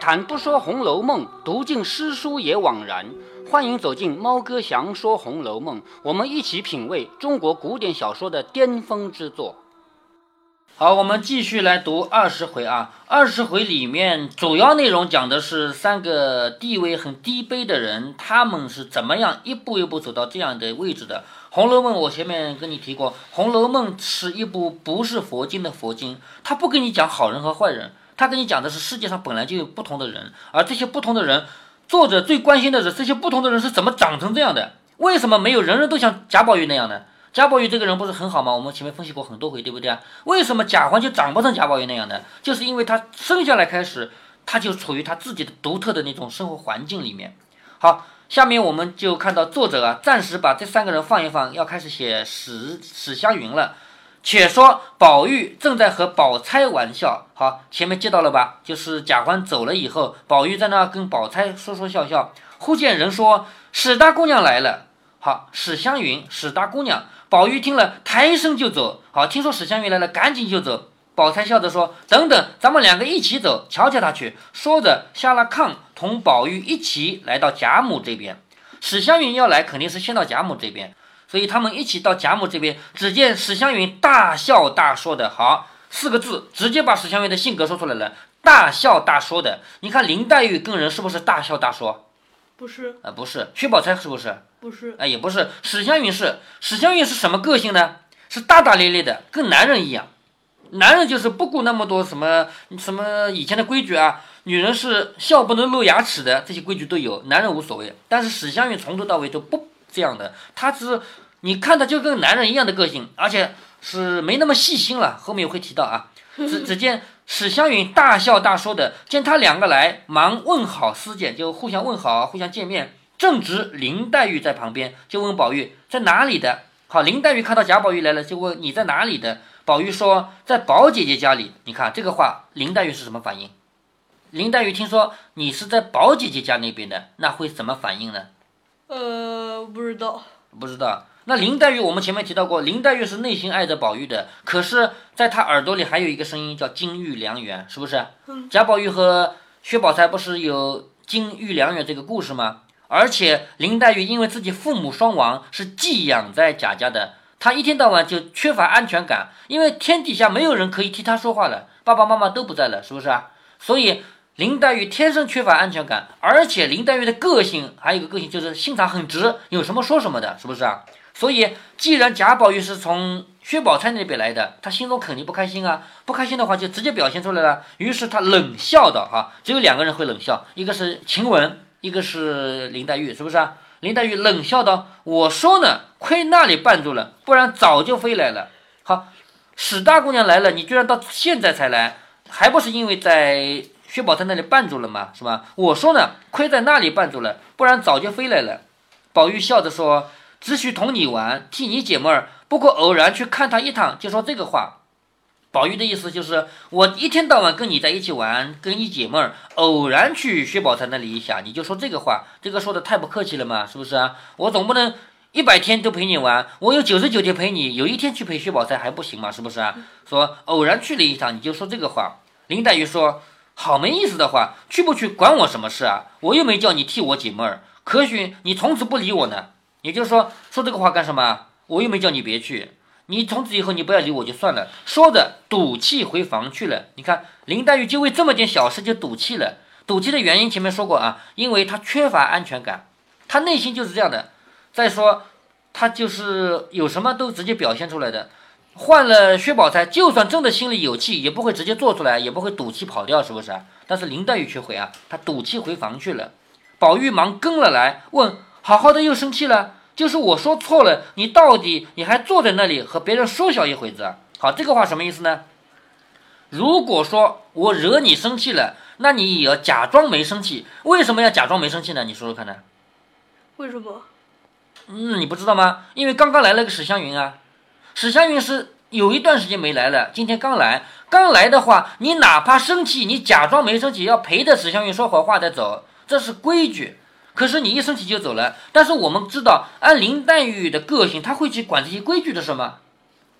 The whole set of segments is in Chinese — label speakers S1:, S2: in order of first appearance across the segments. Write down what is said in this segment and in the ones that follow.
S1: 谈不说《红楼梦》，读尽诗书也枉然。欢迎走进猫哥祥说《红楼梦》，我们一起品味中国古典小说的巅峰之作。
S2: 好，我们继续来读二十回啊。二十回里面主要内容讲的是三个地位很低卑的人，他们是怎么样一步一步走到这样的位置的。《红楼梦》我前面跟你提过，《红楼梦》是一部不是佛经的佛经，它不跟你讲好人和坏人，他跟你讲的是世界上本来就有不同的人，而这些不同的人，作者最关心的是这些不同的人是怎么长成这样的。为什么没有人人都像贾宝玉那样呢？贾宝玉这个人不是很好吗？我们前面分析过很多回，对不对啊？为什么贾环就长不成贾宝玉那样的？就是因为他生下来开始，他就处于他自己的独特的那种生活环境里面。好，下面我们就看到作者啊，暂时把这三个人放一放，要开始写史史湘云了。且说宝玉正在和宝钗玩笑，好，前面接到了吧？就是贾环走了以后，宝玉在那跟宝钗说说笑笑。忽见人说史大姑娘来了。好，史湘云，史大姑娘。宝玉听了，抬身就走。好，听说史湘云来了，赶紧就走。宝钗笑着说：“等等，咱们两个一起走，瞧瞧他去。”说着下了炕，同宝玉一起来到贾母这边。史湘云要来，肯定是先到贾母这边，所以他们一起到贾母这边。只见史湘云大笑大说的，好四个字，直接把史湘云的性格说出来了。大笑大说的，你看林黛玉跟人是不是大笑大说？
S3: 不是，
S2: 啊，不是。薛宝钗是不是？
S3: 不是，
S2: 哎，也不是，史湘云是史湘云是什么个性呢？是大大咧咧的，跟男人一样。男人就是不顾那么多什么什么以前的规矩啊，女人是笑不能露牙齿的，这些规矩都有，男人无所谓。但是史湘云从头到尾都不这样的，他只你看他就跟男人一样的个性，而且是没那么细心了。后面会提到啊，只 只见史湘云大笑大说的，见他两个来，忙问好师姐，就互相问好，互相见面。正值林黛玉在旁边，就问宝玉在哪里的。好，林黛玉看到贾宝玉来了，就问你在哪里的。宝玉说在宝姐姐家里。你看这个话，林黛玉是什么反应？林黛玉听说你是在宝姐姐家那边的，那会怎么反应呢？
S3: 呃，不知道，
S2: 不知道。那林黛玉，我们前面提到过，林黛玉是内心爱着宝玉的，可是在她耳朵里还有一个声音叫金玉良缘，是不是？
S3: 嗯。
S2: 贾宝玉和薛宝钗不是有金玉良缘这个故事吗？而且林黛玉因为自己父母双亡，是寄养在贾家的，她一天到晚就缺乏安全感，因为天底下没有人可以替她说话了，爸爸妈妈都不在了，是不是啊？所以林黛玉天生缺乏安全感，而且林黛玉的个性还有一个个性就是心肠很直，有什么说什么的，是不是啊？所以既然贾宝玉是从薛宝钗那边来的，他心中肯定不开心啊，不开心的话就直接表现出来了。于是他冷笑道：“哈，只有两个人会冷笑，一个是晴雯。”一个是林黛玉，是不是啊？林黛玉冷笑道：“我说呢，亏那里绊住了，不然早就飞来了。好，史大姑娘来了，你居然到现在才来，还不是因为在薛宝钗那里绊住了吗？是吧？我说呢，亏在那里绊住了，不然早就飞来了。”宝玉笑着说：“只许同你玩，替你解闷儿，不过偶然去看他一趟，就说这个话。”宝玉的意思就是，我一天到晚跟你在一起玩，跟你解闷儿，偶然去薛宝钗那里一下，你就说这个话，这个说的太不客气了嘛，是不是啊？我总不能一百天都陪你玩，我有九十九天陪你，有一天去陪薛宝钗还不行吗？是不是啊？说偶然去了一趟，你就说这个话。林黛玉说：“好没意思的话，去不去管我什么事啊？我又没叫你替我解闷儿，可许你从此不理我呢。也就是说，说这个话干什么？我又没叫你别去。”你从此以后你不要理我就算了。说着赌气回房去了。你看林黛玉就为这么点小事就赌气了。赌气的原因前面说过啊，因为她缺乏安全感，她内心就是这样的。再说她就是有什么都直接表现出来的。换了薛宝钗，就算真的心里有气，也不会直接做出来，也不会赌气跑掉，是不是？但是林黛玉却会啊，她赌气回房去了。宝玉忙跟了来，问：好好的又生气了？就是我说错了，你到底你还坐在那里和别人说笑一会子？好，这个话什么意思呢？如果说我惹你生气了，那你也要假装没生气。为什么要假装没生气呢？你说说看呢？
S3: 为什么？
S2: 嗯，你不知道吗？因为刚刚来了个史湘云啊，史湘云是有一段时间没来了，今天刚来，刚来的话，你哪怕生气，你假装没生气，要陪着史湘云说会话再走，这是规矩。可是你一生气就走了，但是我们知道，按林黛玉的个性，她会去管这些规矩的，是吗？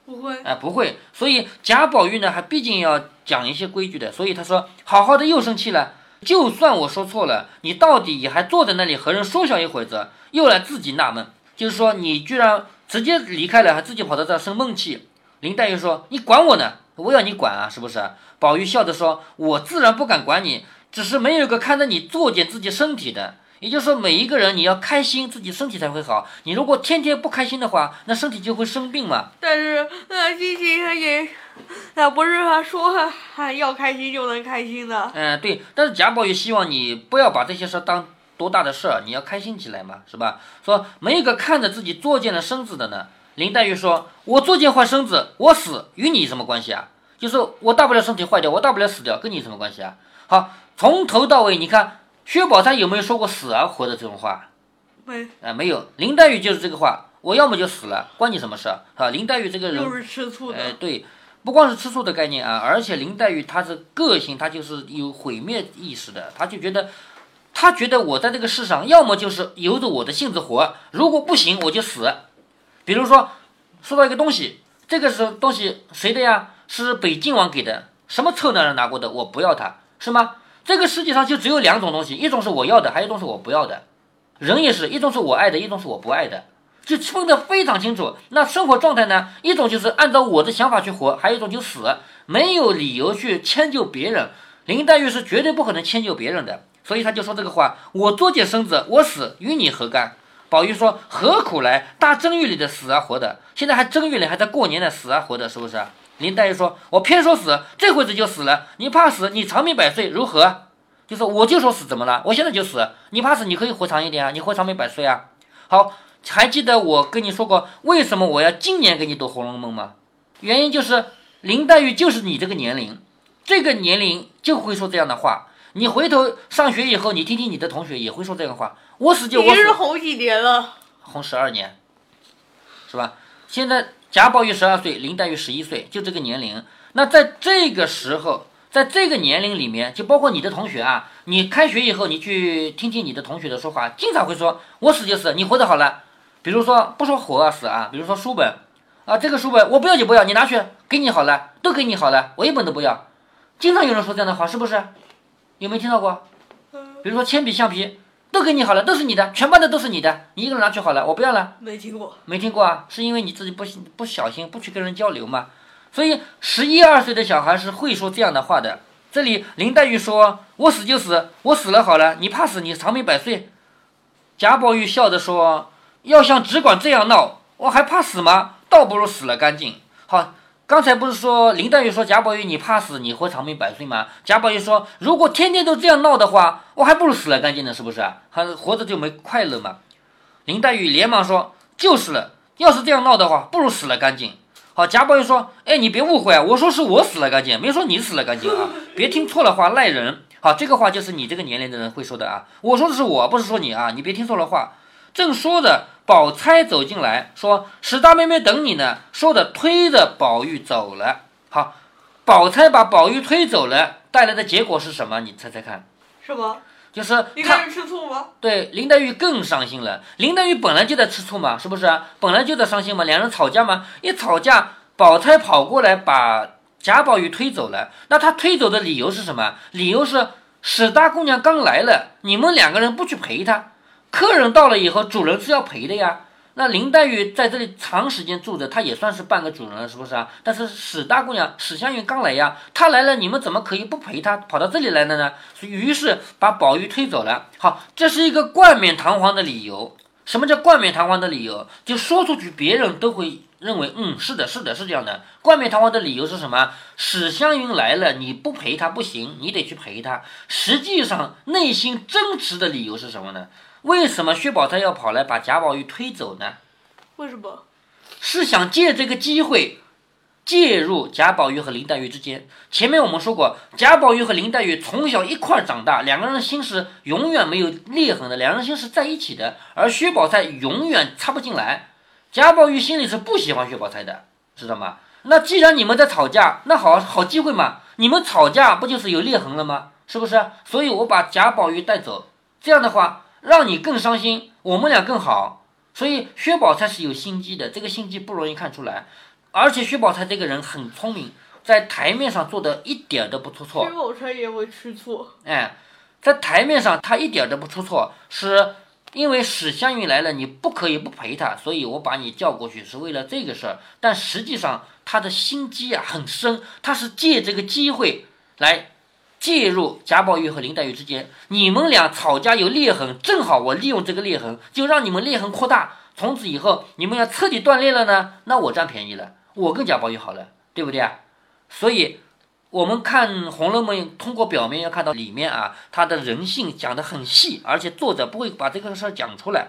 S3: 不会，
S2: 哎，不会。所以贾宝玉呢，还毕竟要讲一些规矩的。所以他说：“好好的又生气了，就算我说错了，你到底也还坐在那里和人说笑一会子，又来自己纳闷，就是说你居然直接离开了，还自己跑到这儿生闷气。林黛玉说：“你管我呢？我要你管啊，是不是？”宝玉笑着说：“我自然不敢管你，只是没有个看着你作践自己身体的。也就是说，每一个人你要开心，自己身体才会好。你如果天天不开心的话，那身体就会生病嘛。
S3: 但是那心情他也，那不是他说还要开心就能开心的。
S2: 嗯，对。但是贾宝玉希望你不要把这些事当多大的事儿，你要开心起来嘛，是吧？说没有个看着自己作贱了身子的呢。林黛玉说：“我作贱坏身子，我死与你什么关系啊？就是我大不了身体坏掉，我大不了死掉，跟你什么关系啊？”好，从头到尾，你看。薛宝钗有没有说过死而活的这种话？
S3: 没
S2: 啊，没有。林黛玉就是这个话，我要么就死了，关你什么事啊？林黛玉这个人，
S3: 又是吃醋的。
S2: 哎，对，不光是吃醋的概念啊，而且林黛玉她是个性，她就是有毁灭意识的，她就觉得，他觉得我在这个世上，要么就是由着我的性子活，如果不行我就死。比如说，收到一个东西，这个是东西谁的呀？是北静王给的，什么臭男人拿过的？我不要它，是吗？这个世界上就只有两种东西，一种是我要的，还有一种是我不要的。人也是一种是我爱的，一种是我不爱的，就分得非常清楚。那生活状态呢？一种就是按照我的想法去活，还有一种就死，没有理由去迁就别人。林黛玉是绝对不可能迁就别人的，所以他就说这个话：我作践身子，我死与你何干？宝玉说：何苦来？大正月里的死啊活的，现在还正月里还在过年的死啊活的，是不是？林黛玉说：“我偏说死，这回子就死了。你怕死，你长命百岁如何？就是我就说死，怎么了？我现在就死。你怕死，你可以活长一点啊，你活长命百岁啊。好，还记得我跟你说过，为什么我要今年给你读《红楼梦》吗？原因就是林黛玉就是你这个年龄，这个年龄就会说这样的话。你回头上学以后，你听听你的同学也会说这个话。我死就我死。
S3: 你是红几年了？
S2: 红十二年，是吧？现在。”贾宝玉十二岁，林黛玉十一岁，就这个年龄。那在这个时候，在这个年龄里面，就包括你的同学啊，你开学以后，你去听听你的同学的说话，经常会说“我死就死，你活得好了”。比如说不说活啊死啊，比如说书本啊，这个书本我不要就不要，你拿去给你好了，都给你好了，我一本都不要。经常有人说这样的话，是不是？有没有听到过？比如说铅笔、橡皮。都给你好了，都是你的，全班的都是你的，你一个人拿去好了，我不要了。
S3: 没听过，
S2: 没听过啊，是因为你自己不不小心，不去跟人交流嘛。所以十一二岁的小孩是会说这样的话的。这里林黛玉说：“我死就死，我死了好了，你怕死，你长命百岁。”贾宝玉笑着说：“要像只管这样闹，我还怕死吗？倒不如死了干净。”好。刚才不是说林黛玉说贾宝玉你怕死，你活长命百岁吗？贾宝玉说如果天天都这样闹的话，我还不如死了干净呢，是不是？还活着就没快乐嘛？林黛玉连忙说就是了，要是这样闹的话，不如死了干净。好，贾宝玉说哎，你别误会啊，我说是我死了干净，没说你死了干净啊，别听错了话赖人。好，这个话就是你这个年龄的人会说的啊，我说的是我，不是说你啊，你别听错了话。正说着。宝钗走进来，说：“史大妹妹等你呢。”说着，推着宝玉走了。好，宝钗把宝玉推走了，带来的结果是什么？你猜猜看？
S3: 什么？
S2: 就是
S3: 林黛玉吃醋吗？
S2: 对，林黛玉更伤心了。林黛玉本来就在吃醋嘛，是不是？本来就在伤心嘛。两人吵架嘛，一吵架，宝钗跑过来把贾宝玉推走了。那她推走的理由是什么？理由是史大姑娘刚来了，你们两个人不去陪她。客人到了以后，主人是要陪的呀。那林黛玉在这里长时间住着，她也算是半个主人了，是不是啊？但是史大姑娘史湘云刚来呀，她来了，你们怎么可以不陪她跑到这里来了呢？于是把宝玉推走了。好，这是一个冠冕堂皇的理由。什么叫冠冕堂皇的理由？就说出去，别人都会认为，嗯，是的，是的，是这样的。冠冕堂皇的理由是什么？史湘云来了，你不陪她不行，你得去陪她。实际上内心真实的理由是什么呢？为什么薛宝钗要跑来把贾宝玉推走呢？
S3: 为什么？
S2: 是想借这个机会介入贾宝玉和林黛玉之间。前面我们说过，贾宝玉和林黛玉从小一块长大，两个人心是永远没有裂痕的，两人心是在一起的。而薛宝钗永远插不进来，贾宝玉心里是不喜欢薛宝钗的，知道吗？那既然你们在吵架，那好好机会嘛，你们吵架不就是有裂痕了吗？是不是？所以我把贾宝玉带走，这样的话。让你更伤心，我们俩更好，所以薛宝钗是有心机的，这个心机不容易看出来，而且薛宝钗这个人很聪明，在台面上做的一点都不出错。
S3: 薛宝钗也会吃醋，
S2: 哎，在台面上他一点都不出错，是因为史湘云来了，你不可以不陪她，所以我把你叫过去是为了这个事儿。但实际上他的心机啊很深，他是借这个机会来介入贾宝玉和林黛玉之间，你们俩吵架有裂痕，正好我利用这个裂痕，就让你们裂痕扩大，从此以后你们要彻底断裂了呢，那我占便宜了，我跟贾宝玉好了，对不对啊？所以。我们看《红楼梦》，通过表面要看到里面啊，他的人性讲得很细，而且作者不会把这个事儿讲出来。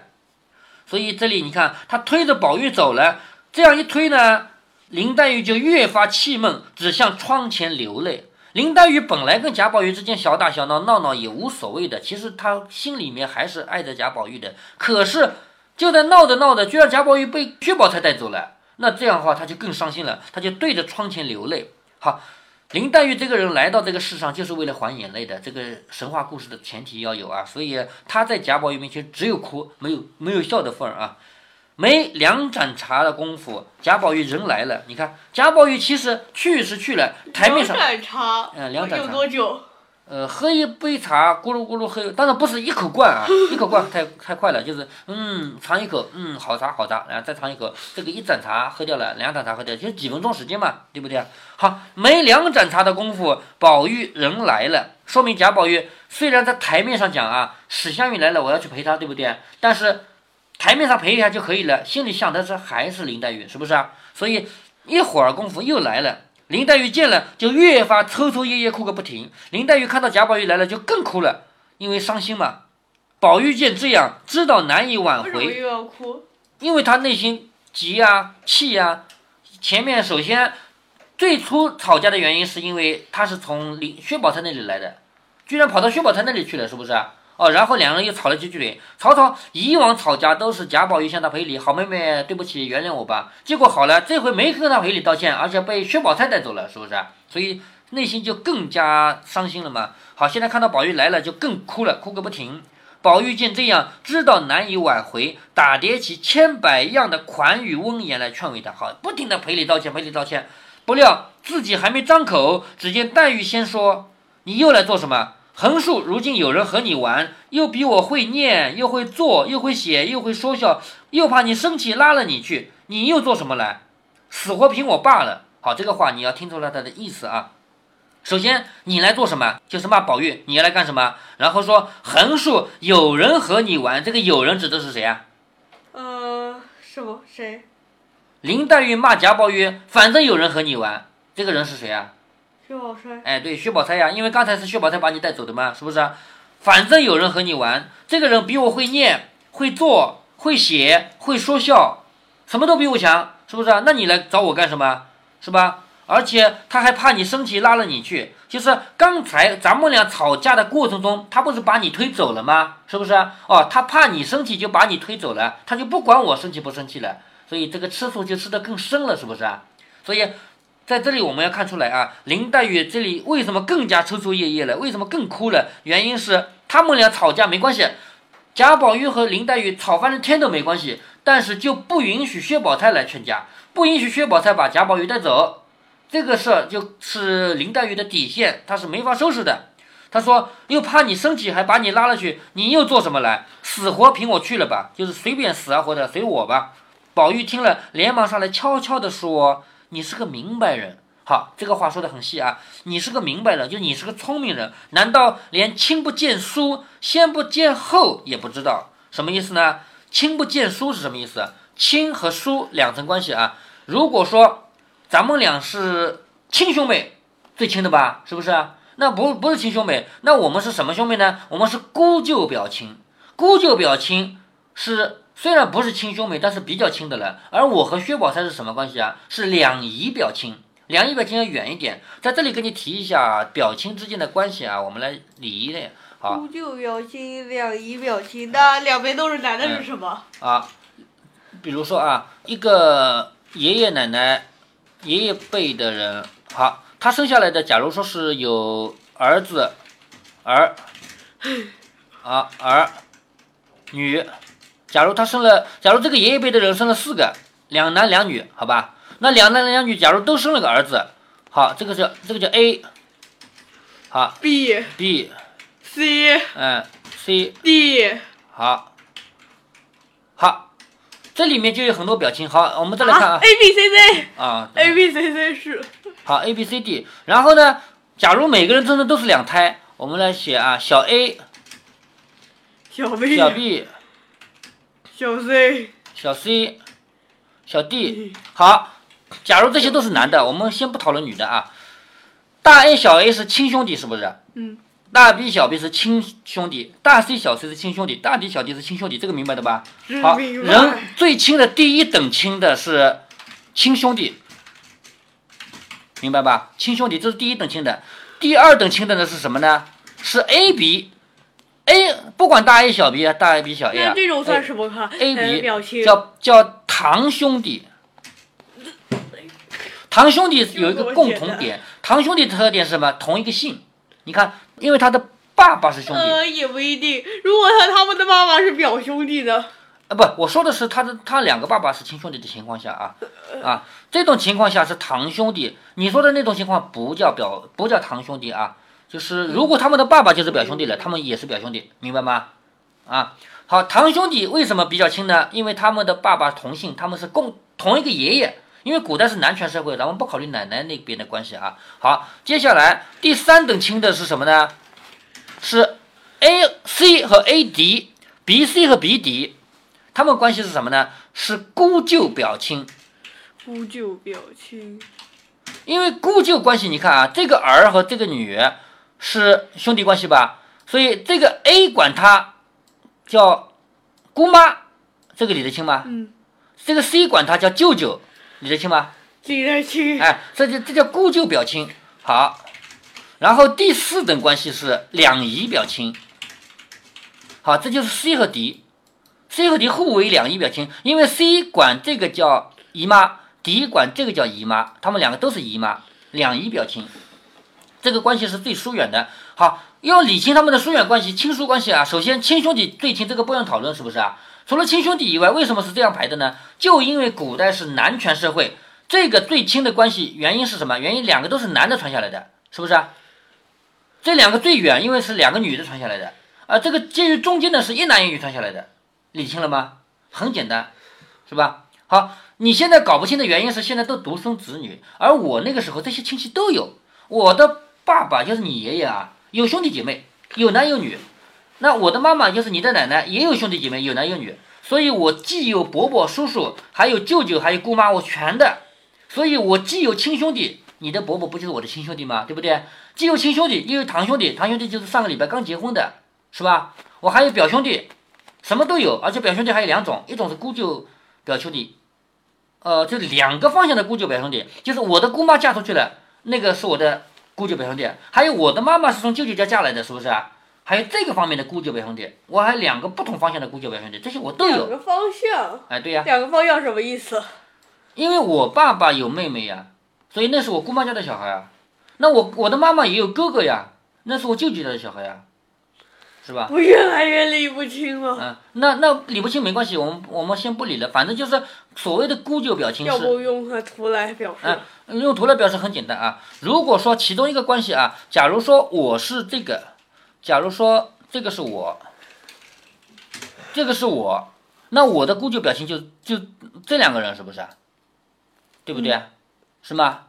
S2: 所以这里你看，他推着宝玉走了，这样一推呢，林黛玉就越发气闷，只向窗前流泪。林黛玉本来跟贾宝玉之间小打小闹，闹闹也无所谓的，其实她心里面还是爱着贾宝玉的。可是就在闹着闹着，居然贾宝玉被薛宝钗带走了，那这样的话，她就更伤心了，她就对着窗前流泪。好。林黛玉这个人来到这个世上就是为了还眼泪的，这个神话故事的前提要有啊，所以她在贾宝玉面前只有哭，没有没有笑的份儿啊。没两盏茶的功夫，贾宝玉人来了。你看，贾宝玉其实去是去了，台面上
S3: 两盏茶，
S2: 嗯，两盏茶
S3: 有多久？
S2: 呃，喝一杯茶，咕噜咕噜喝，当然不是一口灌啊，一口灌太太快了，就是嗯，尝一口，嗯，好茶好茶，然后再尝一口，这个一盏茶喝掉了，两盏茶喝掉，就几分钟时间嘛，对不对？好，没两盏茶的功夫，宝玉人来了，说明贾宝玉虽然在台面上讲啊，史湘云来了，我要去陪她，对不对？但是台面上陪一下就可以了，心里想的是还是林黛玉，是不是啊？所以一会儿功夫又来了。林黛玉见了，就越发抽抽噎噎，哭个不停。林黛玉看到贾宝玉来了，就更哭了，因为伤心嘛。宝玉见这样，知道难以挽回，
S3: 又要哭？
S2: 因为他内心急呀、气呀。前面首先最初吵架的原因，是因为他是从林薛宝钗那里来的，居然跑到薛宝钗那里去了，是不是？哦，然后两人又吵了几句嘴。曹操以往吵架都是贾宝玉向他赔礼，好妹妹，对不起，原谅我吧。结果好了，这回没跟他赔礼道歉，而且被薛宝钗带走了，是不是？所以内心就更加伤心了嘛。好，现在看到宝玉来了，就更哭了，哭个不停。宝玉见这样，知道难以挽回，打叠起千百样的款语温言来劝慰他。好，不停的赔礼道歉，赔礼道歉。不料自己还没张口，只见黛玉先说：“你又来做什么？”横竖如今有人和你玩，又比我会念，又会做，又会写，又会说笑，又怕你生气拉了你去，你又做什么来？死活凭我罢了。好，这个话你要听出来他的意思啊。首先你来做什么？就是骂宝玉，你要来干什么？然后说横竖有人和你玩，这个有人指的是谁啊？
S3: 呃，是不谁？
S2: 林黛玉骂贾宝玉，反正有人和你玩，这个人是谁啊？
S3: 薛宝钗，
S2: 哎，对，薛宝钗呀，因为刚才是薛宝钗把你带走的嘛，是不是？反正有人和你玩，这个人比我会念、会做、会写、会说笑，什么都比我强，是不是？那你来找我干什么？是吧？而且他还怕你生气，拉了你去。就是刚才咱们俩吵架的过程中，他不是把你推走了吗？是不是？哦，他怕你生气，就把你推走了，他就不管我生气不生气了。所以这个吃醋就吃得更深了，是不是？所以。在这里我们要看出来啊，林黛玉这里为什么更加抽抽噎噎了？为什么更哭了？原因是他们俩吵架没关系，贾宝玉和林黛玉吵翻了天都没关系，但是就不允许薛宝钗来劝架，不允许薛宝钗把贾宝玉带走，这个事儿就是林黛玉的底线，她是没法收拾的。她说又怕你生气，还把你拉了去，你又做什么来？死活凭我去了吧，就是随便死啊活的随我吧。宝玉听了，连忙上来悄悄地说。你是个明白人，好，这个话说的很细啊。你是个明白人，就你是个聪明人，难道连亲不见书，先不见后也不知道什么意思呢？亲不见书是什么意思？亲和疏两层关系啊。如果说咱们俩是亲兄妹，最亲的吧，是不是？那不不是亲兄妹，那我们是什么兄妹呢？我们是姑舅表亲，姑舅表亲是。虽然不是亲兄妹，但是比较亲的人。而我和薛宝钗是什么关系啊？是两姨表亲，两姨表亲要远一点。在这里跟你提一下表亲之间的关系啊，我们来理一理。好，
S3: 姑舅表亲，两姨表亲，那两边都是男的是什么？
S2: 啊，比如说啊，一个爷爷奶奶、爷爷辈的人，好，他生下来的，假如说是有儿子、儿，啊儿，女。假如他生了，假如这个爷爷辈的人生了四个，两男两女，好吧？那两男两女，假如都生了个儿子，好，这个叫这个叫 A，好
S3: ，B
S2: B
S3: C
S2: 嗯，C
S3: D
S2: 好，好，这里面就有很多表情。好，我们再来看
S3: 啊
S2: 啊
S3: A B C C
S2: 啊
S3: A B C C 是
S2: 好 A B C D，然后呢，假如每个人真的都是两胎，我们来写啊，小 A、
S3: 小 B
S2: 小 B、
S3: 小 C
S2: 小 C、小 D。好，假如这些都是男的，我们先不讨论女的啊。大 A 小 A 是亲兄弟，是不是？
S3: 嗯。
S2: 大 B 小 B 是亲兄弟，大 C 小 C 是亲兄弟，大 D 小 D 是亲兄弟，这个明白的吧？好，人最亲的第一等亲的是亲兄弟，明白吧？亲兄弟这是第一等亲的，第二等亲的呢是什么呢？是 A B。A 不管大 A 小 B 啊，大 A B 小 A 啊
S3: 这种算什么看
S2: A
S3: 呃
S2: B 叫叫堂兄弟。堂兄弟有一个共同点，堂兄弟的特点是什么？同一个姓。你看，因为他的爸爸是兄弟，
S3: 呃也不一定，如果他他们的妈妈是表兄弟呢？
S2: 啊，不，我说的是他的他两个爸爸是亲兄弟的情况下啊啊，这种情况下是堂兄弟。你说的那种情况不叫表，不叫堂兄弟啊，就是如果他们的爸爸就是表兄弟了，他们也是表兄弟，明白吗？啊，好，堂兄弟为什么比较亲呢？因为他们的爸爸同姓，他们是共同一个爷爷。因为古代是男权社会，咱们不考虑奶奶那边的关系啊。好，接下来第三等亲的是什么呢？是 A C 和 A D，B C 和 B D，他们关系是什么呢？是姑舅表亲。
S3: 姑舅表亲，
S2: 因为姑舅关系，你看啊，这个儿和这个女是兄弟关系吧，所以这个 A 管他叫姑妈，这个理得清吗？
S3: 嗯，
S2: 这个 C 管他叫舅舅，理得清吗？
S3: 理得清。
S2: 哎，这就这叫姑舅表亲。好，然后第四等关系是两姨表亲。好，这就是 C 和 D，C 和 D 互为两姨表亲，因为 C 管这个叫姨妈，D 管这个叫姨妈，他们两个都是姨妈，两姨表亲。这个关系是最疏远的。好，要理清他们的疏远关系、亲疏关系啊。首先，亲兄弟最亲，这个不用讨论，是不是啊？除了亲兄弟以外，为什么是这样排的呢？就因为古代是男权社会，这个最亲的关系原因是什么？原因两个都是男的传下来的，是不是啊？这两个最远，因为是两个女的传下来的，啊，这个介于中间的是一男一女传下来的，理清了吗？很简单，是吧？好，你现在搞不清的原因是现在都独生子女，而我那个时候这些亲戚都有，我的爸爸就是你爷爷啊，有兄弟姐妹，有男有女，那我的妈妈就是你的奶奶，也有兄弟姐妹，有男有女，所以我既有伯伯、叔叔，还有舅舅，还有姑妈，我全的，所以我既有亲兄弟，你的伯伯不就是我的亲兄弟吗？对不对？既有亲兄弟，又有堂兄弟，堂兄弟就是上个礼拜刚结婚的，是吧？我还有表兄弟，什么都有，而且表兄弟还有两种，一种是姑舅表兄弟，呃，就两个方向的姑舅表兄弟，就是我的姑妈嫁出去了，那个是我的姑舅表兄弟，还有我的妈妈是从舅舅家嫁来的，是不是啊？还有这个方面的姑舅表兄弟，我还有两个不同方向的姑舅表兄弟，这些我都有。
S3: 两个方向，
S2: 哎，对呀、
S3: 两个方向什么意思？
S2: 因为我爸爸有妹妹呀，所以那是我姑妈家的小孩啊。那我我的妈妈也有哥哥呀，那是我舅舅家的小孩呀，是吧？
S3: 我越来越理不清了。
S2: 嗯，那那理不清没关系，我们我们先不理了，反正就是所谓的姑舅表亲是，
S3: 要不用个图来表示？
S2: 嗯，用图来表示很简单啊。如果说其中一个关系啊，假如说我是这个，假如说这个是我，这个是我，那我的姑舅表亲就就这两个人是不是啊？对不对？是吗？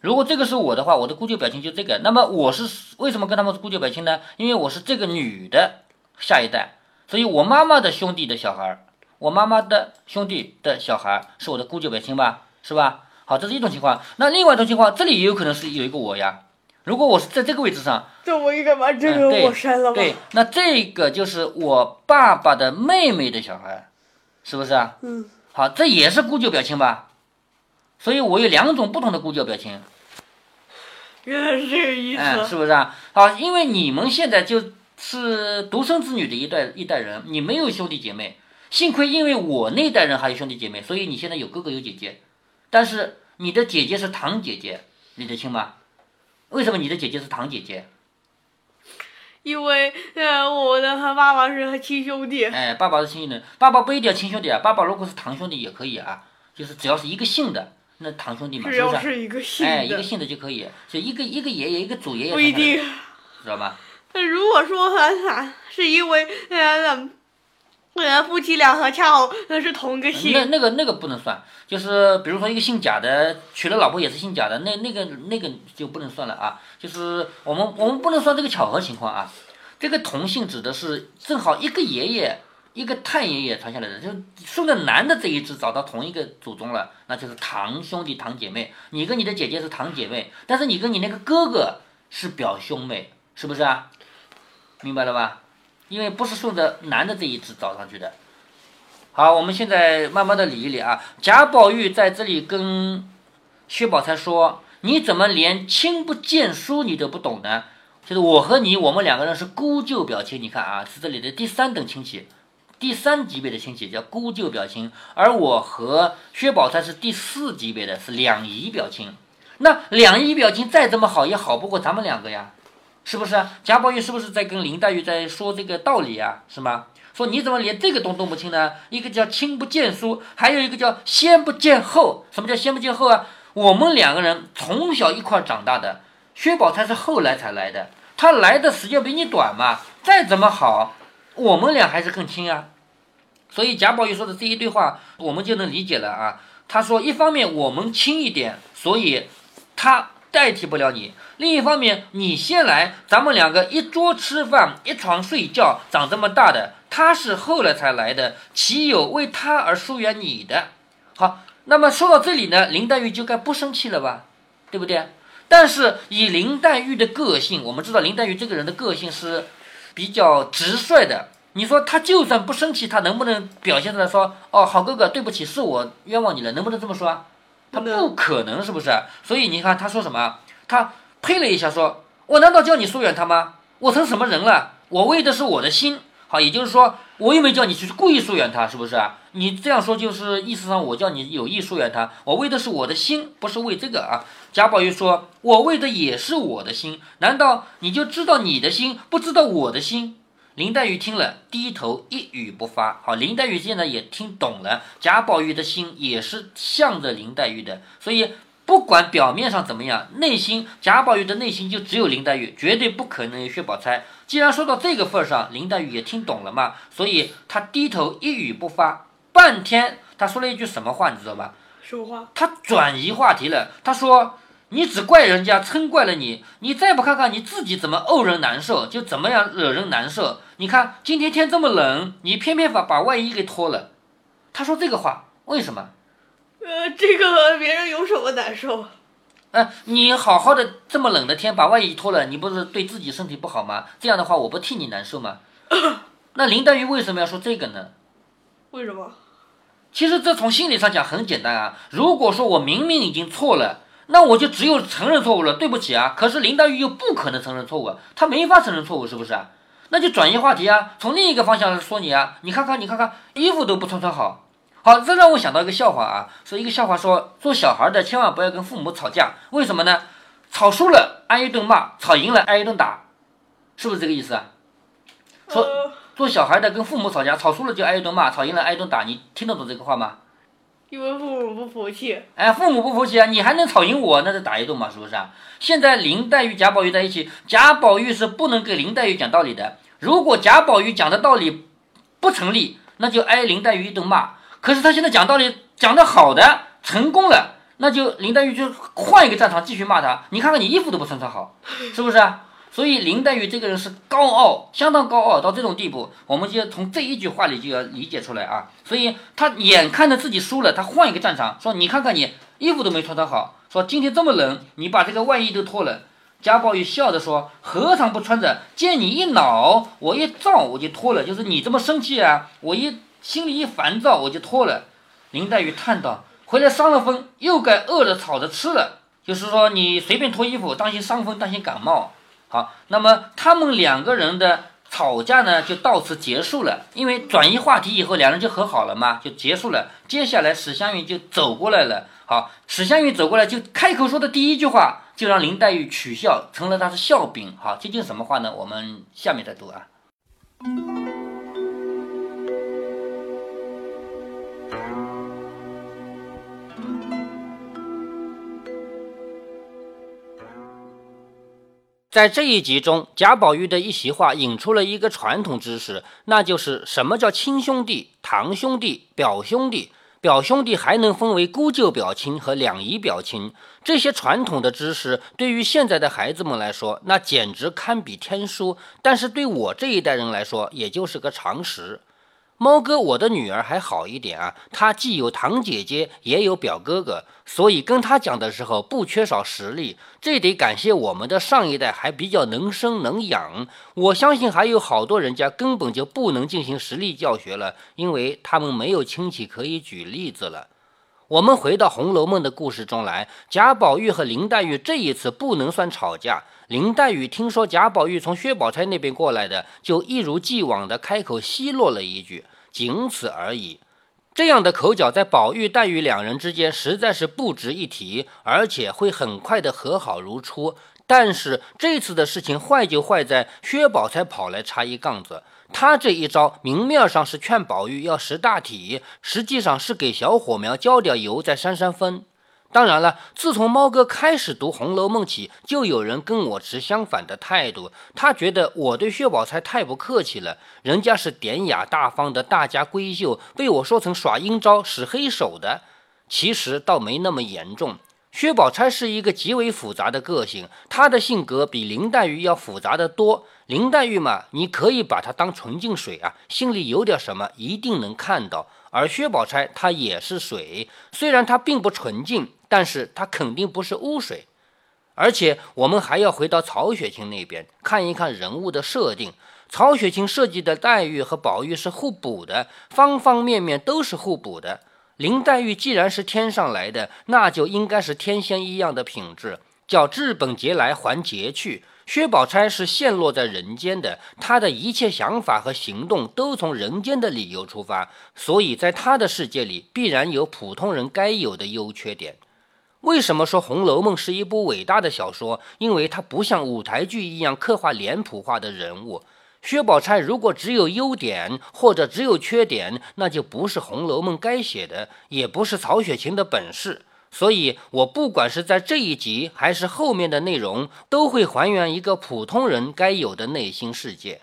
S2: 如果这个是我的话，我的姑舅表亲就这个。那么我是为什么跟他们是姑舅表亲呢？因为我是这个女的下一代，所以我妈妈的兄弟的小孩儿，我妈妈的兄弟的小孩儿是我的姑舅表亲吧？是吧？好，这是一种情况。那另外一种情况，这里也有可能是有一个我呀。如果我是在这个位置上，
S3: 这我应该把这个我删了吧？
S2: 对，那这个就是我爸爸的妹妹的小孩，是不是啊？
S3: 嗯，
S2: 好，这也是姑舅表亲吧？所以我有两种不同的姑舅表情，
S3: 原来是这个意
S2: 嗯，
S3: 思。
S2: 是不是啊？好，因为你们现在就是独生子女的一代一代人，你没有兄弟姐妹，幸亏因为我那代人还有兄弟姐妹，所以你现在有哥哥有姐姐，但是你的姐姐是堂姐姐，理得清吗？为什么你的姐姐是堂姐姐？
S3: 因为呃，我的和爸爸是亲兄弟。
S2: 哎，爸爸是亲兄弟，爸爸不一定要亲兄弟啊，爸爸如果是堂兄弟也可以啊，就是只要是一个姓的，那堂兄弟嘛，是不是？
S3: 要是一个姓
S2: 哎，一
S3: 的
S2: 个，姓的就可以，就一个一个爷爷一个祖爷爷，
S3: 不一定。
S2: 知道吧？那？
S3: 如果说呃是因为呃呃夫妻俩和恰好那是同一个姓，
S2: 那那个那个不能算，就是比如说一个姓贾的娶了老婆也是姓贾的，那那个那个就不能算了啊。就是我们我们不能算这个巧合情况啊。这个同姓指的是正好一个爷爷一个太爷爷传下来的，就顺着男的这一支找到同一个祖宗了，那就是堂兄弟堂姐妹。你跟你的姐姐是堂姐妹，但是你跟你那个哥哥是表兄妹，是不是啊？明白了吧？因为不是顺着男的这一支找上去的。好，我们现在慢慢的理一理啊。贾宝玉在这里跟薛宝钗说：“你怎么连亲不见书你都不懂呢？就是我和你，我们两个人是姑舅表亲。你看啊，是这里的第三等亲戚，第三级别的亲戚叫姑舅表亲，而我和薛宝钗是第四级别的，是两姨表亲。那两姨表亲再怎么好，也好不过咱们两个呀。”是不是贾宝玉是不是在跟林黛玉在说这个道理啊？是吗？说你怎么连这个都弄不清呢？一个叫亲不见书，还有一个叫先不见后。什么叫先不见后啊？我们两个人从小一块长大的，薛宝钗是后来才来的，她来的时间比你短嘛。再怎么好，我们俩还是更亲啊。所以贾宝玉说的这一堆话，我们就能理解了啊。他说，一方面我们亲一点，所以他。代替不了你。另一方面，你先来，咱们两个一桌吃饭，一床睡觉，长这么大的，他是后来才来的，岂有为他而疏远你的？好，那么说到这里呢，林黛玉就该不生气了吧，对不对？但是以林黛玉的个性，我们知道林黛玉这个人的个性是比较直率的。你说他就算不生气，他能不能表现出来说，哦，好哥哥，对不起，是我冤枉你了，能不能这么说？他不可能，是不是？所以你看他说什么？他呸了一下，说：“我难道叫你疏远他吗？我成什么人了？我为的是我的心。好，也就是说，我又没叫你去故意疏远他，是不是啊？你这样说就是意思上我叫你有意疏远他，我为的是我的心，不是为这个啊。”贾宝玉说：“我为的也是我的心，难道你就知道你的心，不知道我的心？”林黛玉听了，低头一语不发。好，林黛玉现在也听懂了，贾宝玉的心也是向着林黛玉的，所以不管表面上怎么样，内心贾宝玉的内心就只有林黛玉，绝对不可能有薛宝钗。既然说到这个份上，林黛玉也听懂了嘛，所以她低头一语不发。半天，她说了一句什么话，你知道吧？
S3: 说话？
S2: 她转移话题了。她说。你只怪人家，嗔怪了你。你再不看看你自己怎么怄人难受，就怎么样惹人难受。你看今天天这么冷，你偏偏把把外衣给脱了。他说这个话为什么？
S3: 呃，这个别人有什么难受？
S2: 呃，你好好的这么冷的天把外衣脱了，你不是对自己身体不好吗？这样的话我不替你难受吗？那林黛玉为什么要说这个呢？
S3: 为什么？
S2: 其实这从心理上讲很简单啊。如果说我明明已经错了。那我就只有承认错误了，对不起啊！可是林黛玉又不可能承认错误，她没法承认错误，是不是啊？那就转移话题啊，从另一个方向来说你啊，你看看，你看看，衣服都不穿穿好，好，这让我想到一个笑话啊，说一个笑话说，做小孩的千万不要跟父母吵架，为什么呢？吵输了挨一顿骂，吵赢了挨一顿打，是不是这个意思啊？说做小孩的跟父母吵架，吵输了就挨一顿骂，吵赢了挨一顿打，你听得懂这个话吗？
S3: 因为父母不服气，
S2: 哎，父母不服气啊，你还能吵赢我，那就打一顿嘛，是不是啊？现在林黛玉、贾宝玉在一起，贾宝玉是不能给林黛玉讲道理的。如果贾宝玉讲的道理不成立，那就挨林黛玉一顿骂。可是他现在讲道理讲的好的，成功了，那就林黛玉就换一个战场继续骂他。你看看你衣服都不穿穿好，是不是？所以林黛玉这个人是高傲，相当高傲到这种地步，我们就从这一句话里就要理解出来啊。所以她眼看着自己输了，她换一个战场，说你看看你衣服都没穿得好，说今天这么冷，你把这个外衣都脱了。贾宝玉笑着说：“何尝不穿着？见你一恼，我一躁我就脱了。就是你这么生气啊，我一心里一烦躁我就脱了。”林黛玉叹道：“回来伤了风，又该饿着炒着吃了。就是说你随便脱衣服，当心伤风，当心感冒。”好，那么他们两个人的吵架呢，就到此结束了。因为转移话题以后，两人就和好了嘛，就结束了。接下来史湘云就走过来了。好，史湘云走过来就开口说的第一句话，就让林黛玉取笑，成了他的笑柄。好，究竟什么话呢？我们下面再读啊。在这一集中，贾宝玉的一席话引出了一个传统知识，那就是什么叫亲兄弟、堂兄弟、表兄弟。表兄弟还能分为姑舅表亲和两姨表亲。这些传统的知识对于现在的孩子们来说，那简直堪比天书；但是对我这一代人来说，也就是个常识。猫哥，我的女儿还好一点啊，她既有堂姐姐，也有表哥哥，所以跟她讲的时候不缺少实力。这得感谢我们的上一代还比较能生能养。我相信还有好多人家根本就不能进行实力教学了，因为他们没有亲戚可以举例子了。我们回到《红楼梦》的故事中来，贾宝玉和林黛玉这一次不能算吵架。林黛玉听说贾宝玉从薛宝钗那边过来的，就一如既往的开口奚落了一句，仅此而已。这样的口角在宝玉、黛玉两人之间实在是不值一提，而且会很快的和好如初。但是这次的事情坏就坏在薛宝钗跑来插一杠子。他这一招明面上是劝宝玉要识大体，实际上是给小火苗浇点油再扇扇风。当然了，自从猫哥开始读《红楼梦》起，就有人跟我持相反的态度。他觉得我对薛宝钗太不客气了，人家是典雅大方的大家闺秀，被我说成耍阴招、使黑手的。其实倒没那么严重。薛宝钗是一个极为复杂的个性，她的性格比林黛玉要复杂的多。林黛玉嘛，你可以把她当纯净水啊，心里有点什么一定能看到。而薛宝钗她也是水，虽然她并不纯净，但是她肯定不是污水。而且我们还要回到曹雪芹那边看一看人物的设定。曹雪芹设计的黛玉和宝玉是互补的，方方面面都是互补的。林黛玉既然是天上来的，那就应该是天仙一样的品质，叫治本节来还节去。薛宝钗是陷落在人间的，她的一切想法和行动都从人间的理由出发，所以在她的世界里必然有普通人该有的优缺点。为什么说《红楼梦》是一部伟大的小说？因为它不像舞台剧一样刻画脸谱化的人物。薛宝钗如果只有优点或者只有缺点，那就不是《红楼梦》该写的，也不是曹雪芹的本事。所以，我不管是在这一集还是后面的内容，都会还原一个普通人该有的内心世界。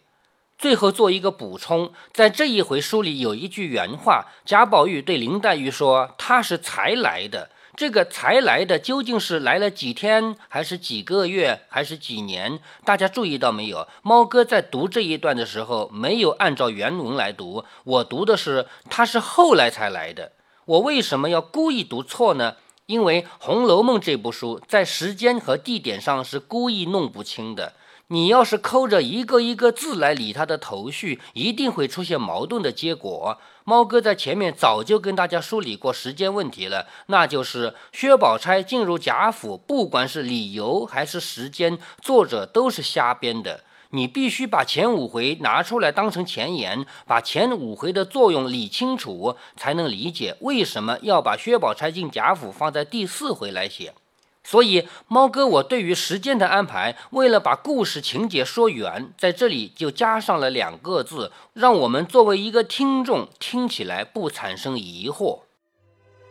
S2: 最后做一个补充，在这一回书里有一句原话，贾宝玉对林黛玉说：“他是才来的。”这个才来的究竟是来了几天，还是几个月，还是几年？大家注意到没有？猫哥在读这一段的时候，没有按照原文来读，我读的是他是后来才来的。我为什么要故意读错呢？因为《红楼梦》这部书在时间和地点上是故意弄不清的。你要是抠着一个一个字来理它的头绪，一定会出现矛盾的结果。猫哥在前面早就跟大家梳理过时间问题了，那就是薛宝钗进入贾府，不管是理由还是时间，作者都是瞎编的。你必须把前五回拿出来当成前言，把前五回的作用理清楚，才能理解为什么要把薛宝钗进贾府放在第四回来写。所以，猫哥，我对于时间的安排，为了把故事情节说圆，在这里就加上了两个字，让我们作为一个听众听起来不产生疑惑。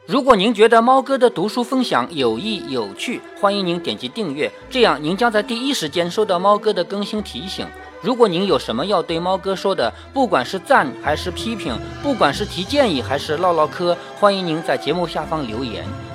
S2: 如果您觉得猫哥的读书分享有益有趣，欢迎您点击订阅，这样您将在第一时间收到猫哥的更新提醒。如果您有什么要对猫哥说的，不管是赞还是批评，不管是提建议还是唠唠嗑，欢迎您在节目下方留言。